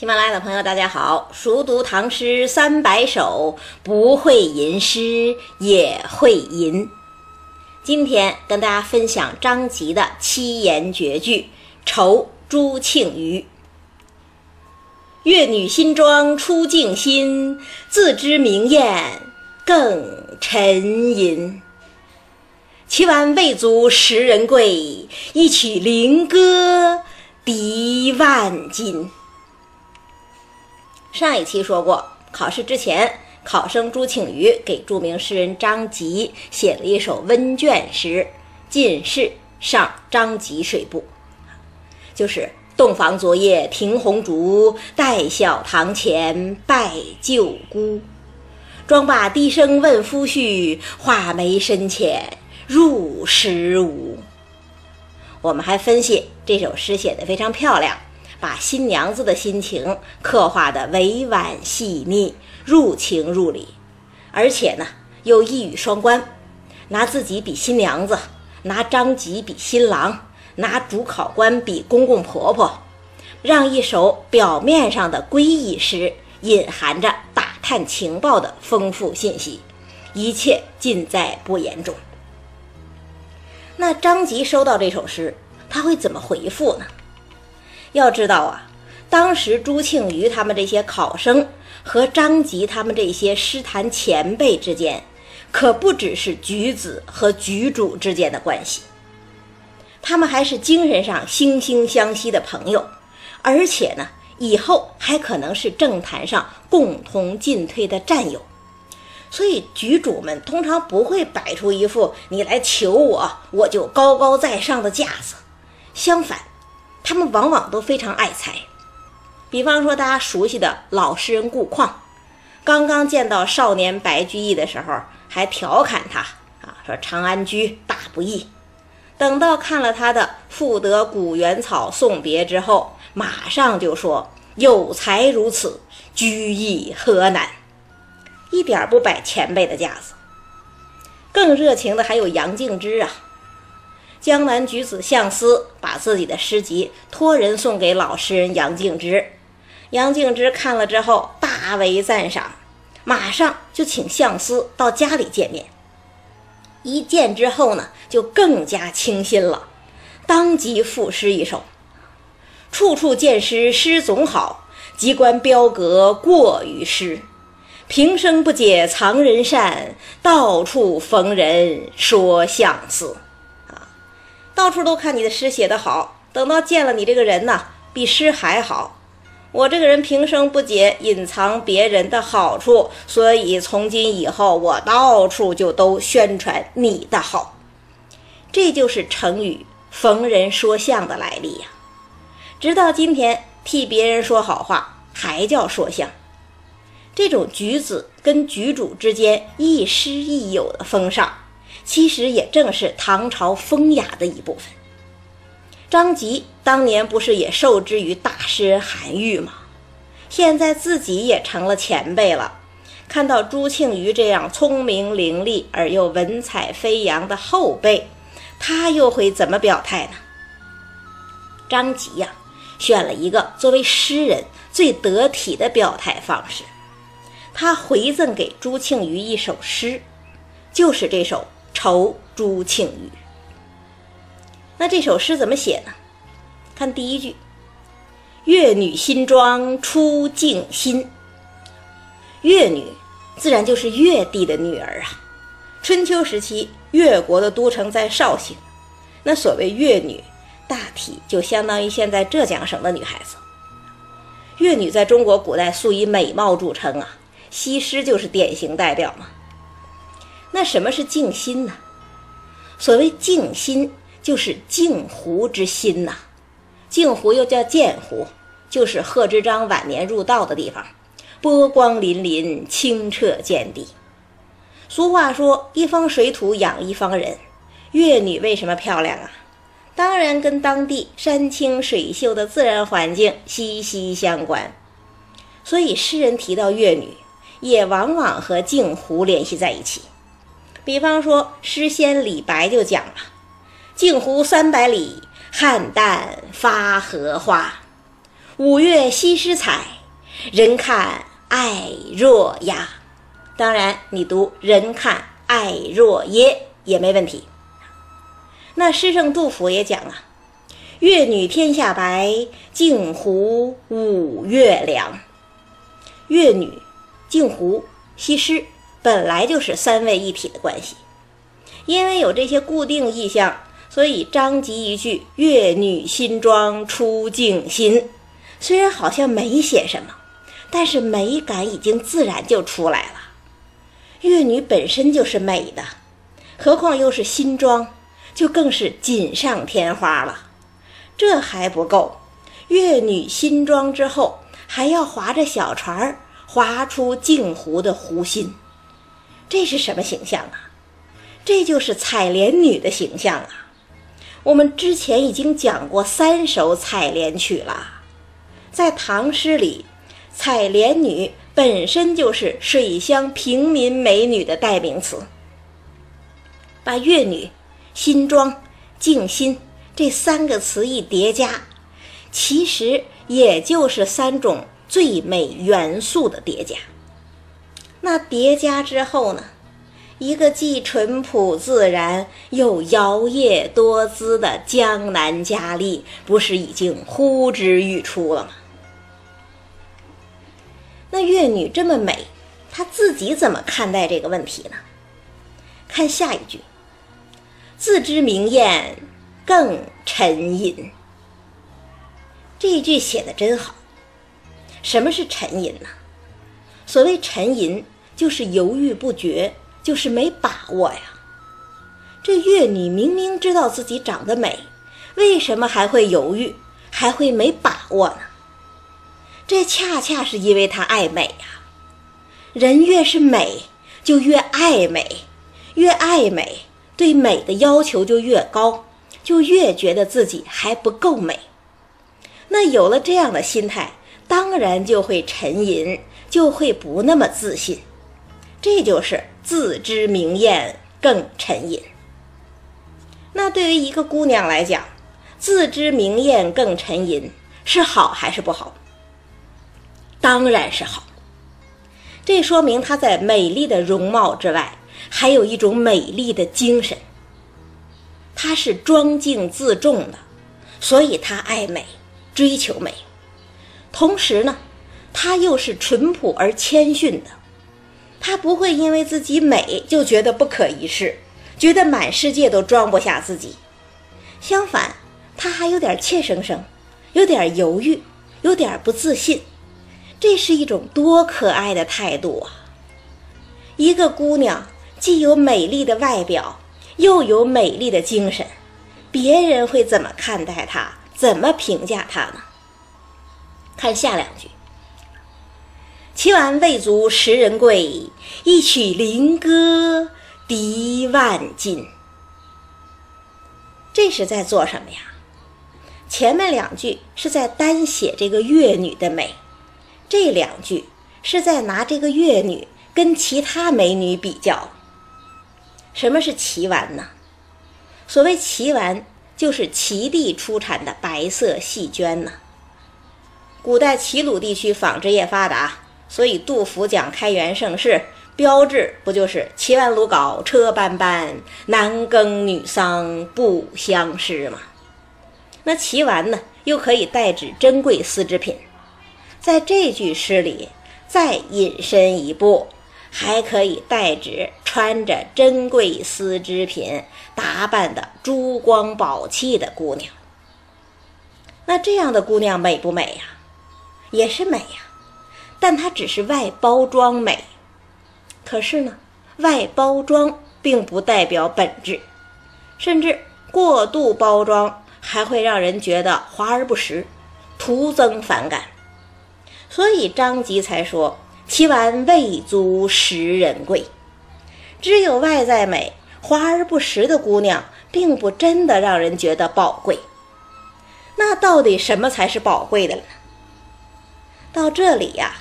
喜马拉雅的朋友，大家好！熟读唐诗三百首，不会吟诗也会吟。今天跟大家分享张籍的七言绝句《酬朱庆余》：越女新妆出镜新，自知明艳更沉吟。其玩未足十人贵，一曲灵歌敌万金。上一期说过，考试之前，考生朱庆余给著名诗人张籍写了一首温卷诗《进士上张籍水部》，就是“洞房昨夜停红烛，待晓堂前拜旧姑。妆罢低声问夫婿，画眉深浅入时无。”我们还分析这首诗写的非常漂亮。把新娘子的心情刻画得委婉细腻、入情入理，而且呢又一语双关，拿自己比新娘子，拿张籍比新郎，拿主考官比公公婆婆，让一首表面上的闺艺诗隐含着打探情报的丰富信息，一切尽在不言中。那张籍收到这首诗，他会怎么回复呢？要知道啊，当时朱庆余他们这些考生和张籍他们这些诗坛前辈之间，可不只是举子和举主之间的关系，他们还是精神上惺惺相惜的朋友，而且呢，以后还可能是政坛上共同进退的战友。所以，举主们通常不会摆出一副你来求我，我就高高在上的架子，相反。他们往往都非常爱才，比方说大家熟悉的老诗人顾况，刚刚见到少年白居易的时候，还调侃他啊，说长安居大不易。等到看了他的《赋得古原草送别》之后，马上就说有才如此，居易何难？一点不摆前辈的架子。更热情的还有杨敬之啊。江南举子相思把自己的诗集托人送给老诗人杨敬之，杨敬之看了之后大为赞赏，马上就请相思到家里见面。一见之后呢，就更加倾心了，当即赋诗一首：“处处见诗诗总好，机关标格过于诗。平生不解藏人善，到处逢人说相思。”到处都看你的诗写得好，等到见了你这个人呢，比诗还好。我这个人平生不解隐藏别人的好处，所以从今以后我到处就都宣传你的好。这就是成语“逢人说相”的来历呀。直到今天，替别人说好话还叫说相。这种举子跟举主之间亦师亦友的风尚。其实也正是唐朝风雅的一部分。张籍当年不是也受制于大诗人韩愈吗？现在自己也成了前辈了，看到朱庆余这样聪明伶俐而又文采飞扬的后辈，他又会怎么表态呢？张籍呀，选了一个作为诗人最得体的表态方式，他回赠给朱庆余一首诗，就是这首。愁朱庆余。那这首诗怎么写呢？看第一句：“越女新妆出镜心。”越女自然就是越帝的女儿啊。春秋时期，越国的都城在绍兴，那所谓越女，大体就相当于现在浙江省的女孩子。越女在中国古代素以美貌著称啊，西施就是典型代表嘛。那什么是静心呢？所谓静心，就是镜湖之心呐。镜湖又叫鉴湖，就是贺知章晚年入道的地方，波光粼粼，清澈见底。俗话说：“一方水土养一方人。”越女为什么漂亮啊？当然跟当地山清水秀的自然环境息息相关。所以诗人提到越女，也往往和镜湖联系在一起。比方说，诗仙李白就讲了：“镜湖三百里，菡萏发荷花。五月西施采，人看爱若鸦。当然，你读人看爱若耶也没问题。那诗圣杜甫也讲啊：“月女天下白，镜湖五月凉。”月女、镜湖、西施本来就是三位一体的关系，因为有这些固定意象，所以张籍一句“月女新妆出镜新”，虽然好像没写什么，但是美感已经自然就出来了。月女本身就是美的，何况又是新妆，就更是锦上添花了。这还不够，月女新妆之后。还要划着小船儿划出镜湖的湖心，这是什么形象啊？这就是采莲女的形象啊！我们之前已经讲过三首采莲曲了，在唐诗里，采莲女本身就是水乡平民美女的代名词。把月女、新妆、静心这三个词一叠加，其实。也就是三种最美元素的叠加。那叠加之后呢？一个既淳朴自然又摇曳多姿的江南佳丽，不是已经呼之欲出了吗？那月女这么美，她自己怎么看待这个问题呢？看下一句：“自知明艳更沉吟。”这一句写的真好。什么是沉吟呢？所谓沉吟，就是犹豫不决，就是没把握呀。这月女明明知道自己长得美，为什么还会犹豫，还会没把握呢？这恰恰是因为她爱美呀。人越是美，就越爱美，越爱美，对美的要求就越高，就越觉得自己还不够美。那有了这样的心态，当然就会沉吟，就会不那么自信。这就是自知明艳更沉吟。那对于一个姑娘来讲，自知明艳更沉吟是好还是不好？当然是好。这说明她在美丽的容貌之外，还有一种美丽的精神。她是庄静自重的，所以她爱美。追求美，同时呢，她又是淳朴而谦逊的。她不会因为自己美就觉得不可一世，觉得满世界都装不下自己。相反，她还有点怯生生，有点犹豫，有点不自信。这是一种多可爱的态度啊！一个姑娘既有美丽的外表，又有美丽的精神，别人会怎么看待她？怎么评价她呢？看下两句：“齐完未足十人贵，一曲灵歌敌万金。”这是在做什么呀？前面两句是在单写这个越女的美，这两句是在拿这个越女跟其他美女比较。什么是齐完呢？所谓齐完。就是齐地出产的白色细绢呢。古代齐鲁地区纺织业发达，所以杜甫讲开元盛世，标志不就是齐完卢镐车斑斑，男耕女桑不相识吗？那齐完呢，又可以代指珍贵丝织品。在这句诗里，再引申一步。还可以代指穿着珍贵丝织品、打扮的珠光宝气的姑娘。那这样的姑娘美不美呀？也是美呀，但它只是外包装美。可是呢，外包装并不代表本质，甚至过度包装还会让人觉得华而不实，徒增反感。所以张籍才说。其完未足十人贵，只有外在美、华而不实的姑娘，并不真的让人觉得宝贵。那到底什么才是宝贵的呢？到这里呀，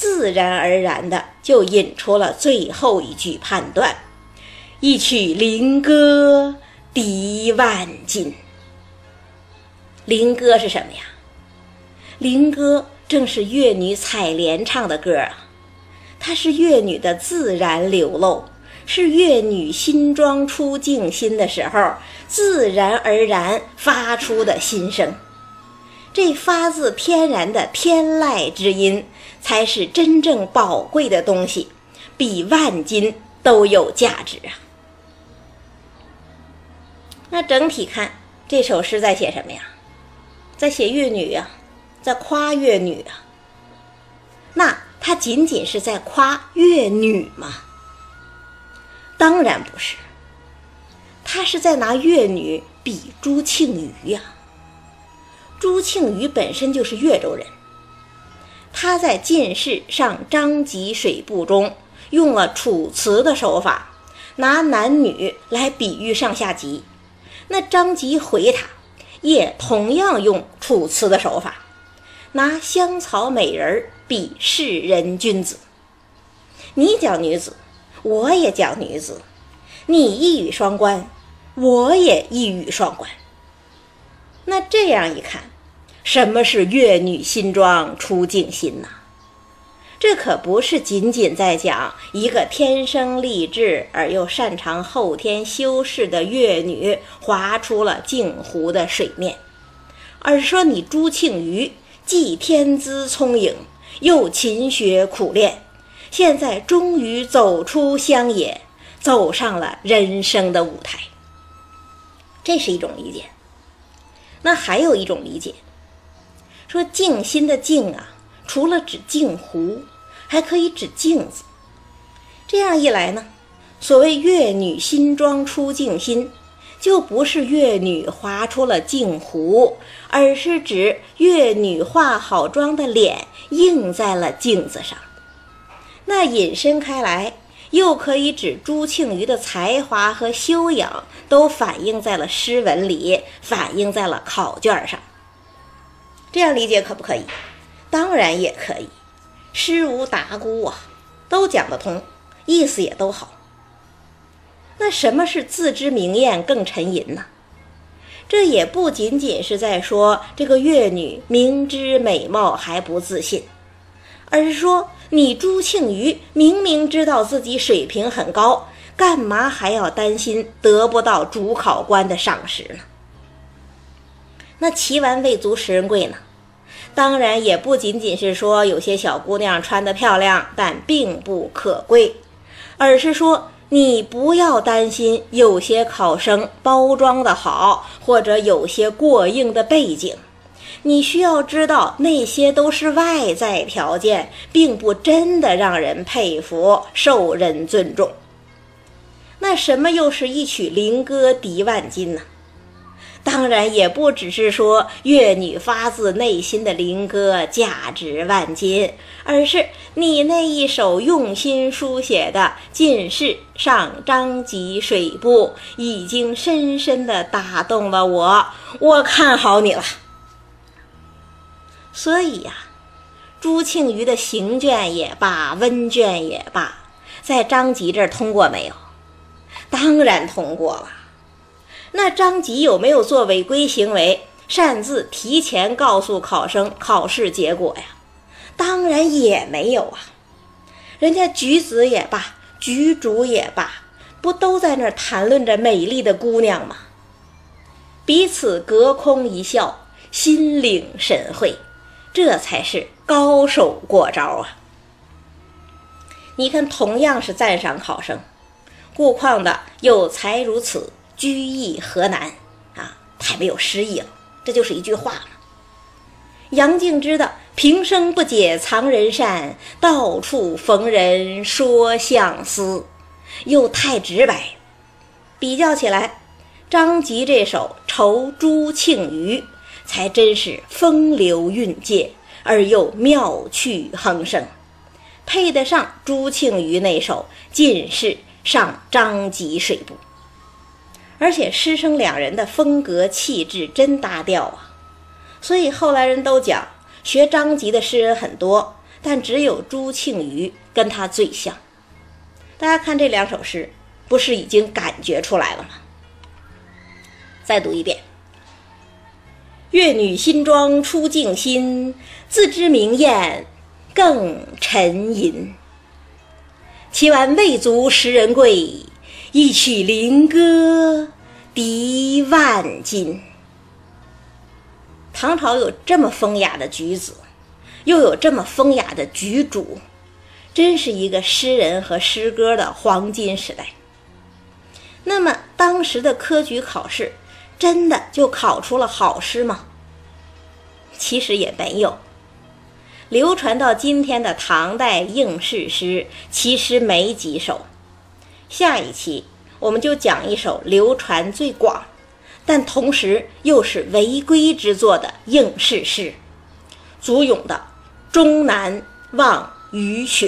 自然而然的就引出了最后一句判断：一曲灵歌敌万金。灵歌是什么呀？灵歌正是乐女采莲唱的歌啊，它是乐女的自然流露，是乐女新装出静心的时候自然而然发出的心声。这发自天然的天籁之音，才是真正宝贵的东西，比万金都有价值啊！那整体看这首诗在写什么呀？在写乐女呀，在夸乐女啊。那它仅仅是在夸乐女吗？当然不是，他是在拿乐女比朱庆余呀。朱庆余本身就是越州人，他在《进士上张籍水部》中用了楚辞的手法，拿男女来比喻上下级。那张籍回他，也同样用楚辞的手法，拿香草美人比世人君子。你讲女子，我也讲女子，你一语双关，我也一语双关。那这样一看，什么是越女新装出镜心呐？这可不是仅仅在讲一个天生丽质而又擅长后天修饰的越女划出了镜湖的水面，而是说你朱庆余既天资聪颖，又勤学苦练，现在终于走出乡野，走上了人生的舞台。这是一种理解。那还有一种理解，说静心的静啊，除了指镜湖，还可以指镜子。这样一来呢，所谓越女新妆出静心，就不是越女划出了镜湖，而是指越女化好妆的脸映在了镜子上。那引申开来。又可以指朱庆余的才华和修养都反映在了诗文里，反映在了考卷上。这样理解可不可以？当然也可以。诗无达姑啊，都讲得通，意思也都好。那什么是自知明艳更沉吟呢？这也不仅仅是在说这个乐女明知美貌还不自信，而是说。你朱庆余明明知道自己水平很高，干嘛还要担心得不到主考官的赏识呢？那奇完未足食人贵呢？当然也不仅仅是说有些小姑娘穿得漂亮，但并不可贵，而是说你不要担心有些考生包装的好，或者有些过硬的背景。你需要知道，那些都是外在条件，并不真的让人佩服、受人尊重。那什么又是一曲灵歌敌万金呢？当然，也不只是说越女发自内心的灵歌价值万金，而是你那一首用心书写的《进士上张籍水部》，已经深深的打动了我。我看好你了。所以呀，朱庆余的行卷也罢，温卷也罢，在张籍这儿通过没有？当然通过了。那张籍有没有做违规行为，擅自提前告诉考生考试结果呀？当然也没有啊。人家举子也罢，举主也罢，不都在那谈论着美丽的姑娘吗？彼此隔空一笑，心领神会。这才是高手过招啊！你看，同样是赞赏考生，顾况的有才如此，居易何难啊？太没有诗意了，这就是一句话嘛。杨敬之的平生不解藏人善，到处逢人说相思，又太直白。比较起来，张籍这首《愁朱庆余》。才真是风流韵界，而又妙趣横生，配得上朱庆余那首《进士上张籍水部》。而且师生两人的风格气质真搭调啊！所以后来人都讲，学张籍的诗人很多，但只有朱庆余跟他最像。大家看这两首诗，不是已经感觉出来了吗？再读一遍。越女新妆出镜心，自知明艳更沉吟。其完未足十人贵，一曲灵歌抵万金。唐朝有这么风雅的举子，又有这么风雅的举主，真是一个诗人和诗歌的黄金时代。那么，当时的科举考试真的就考出了好诗吗？其实也没有。流传到今天的唐代应试诗，其实没几首。下一期我们就讲一首流传最广，但同时又是违规之作的应试诗——祖咏的《终南望雨雪》。